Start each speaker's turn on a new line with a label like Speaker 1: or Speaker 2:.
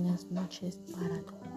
Speaker 1: buenas noches para todos.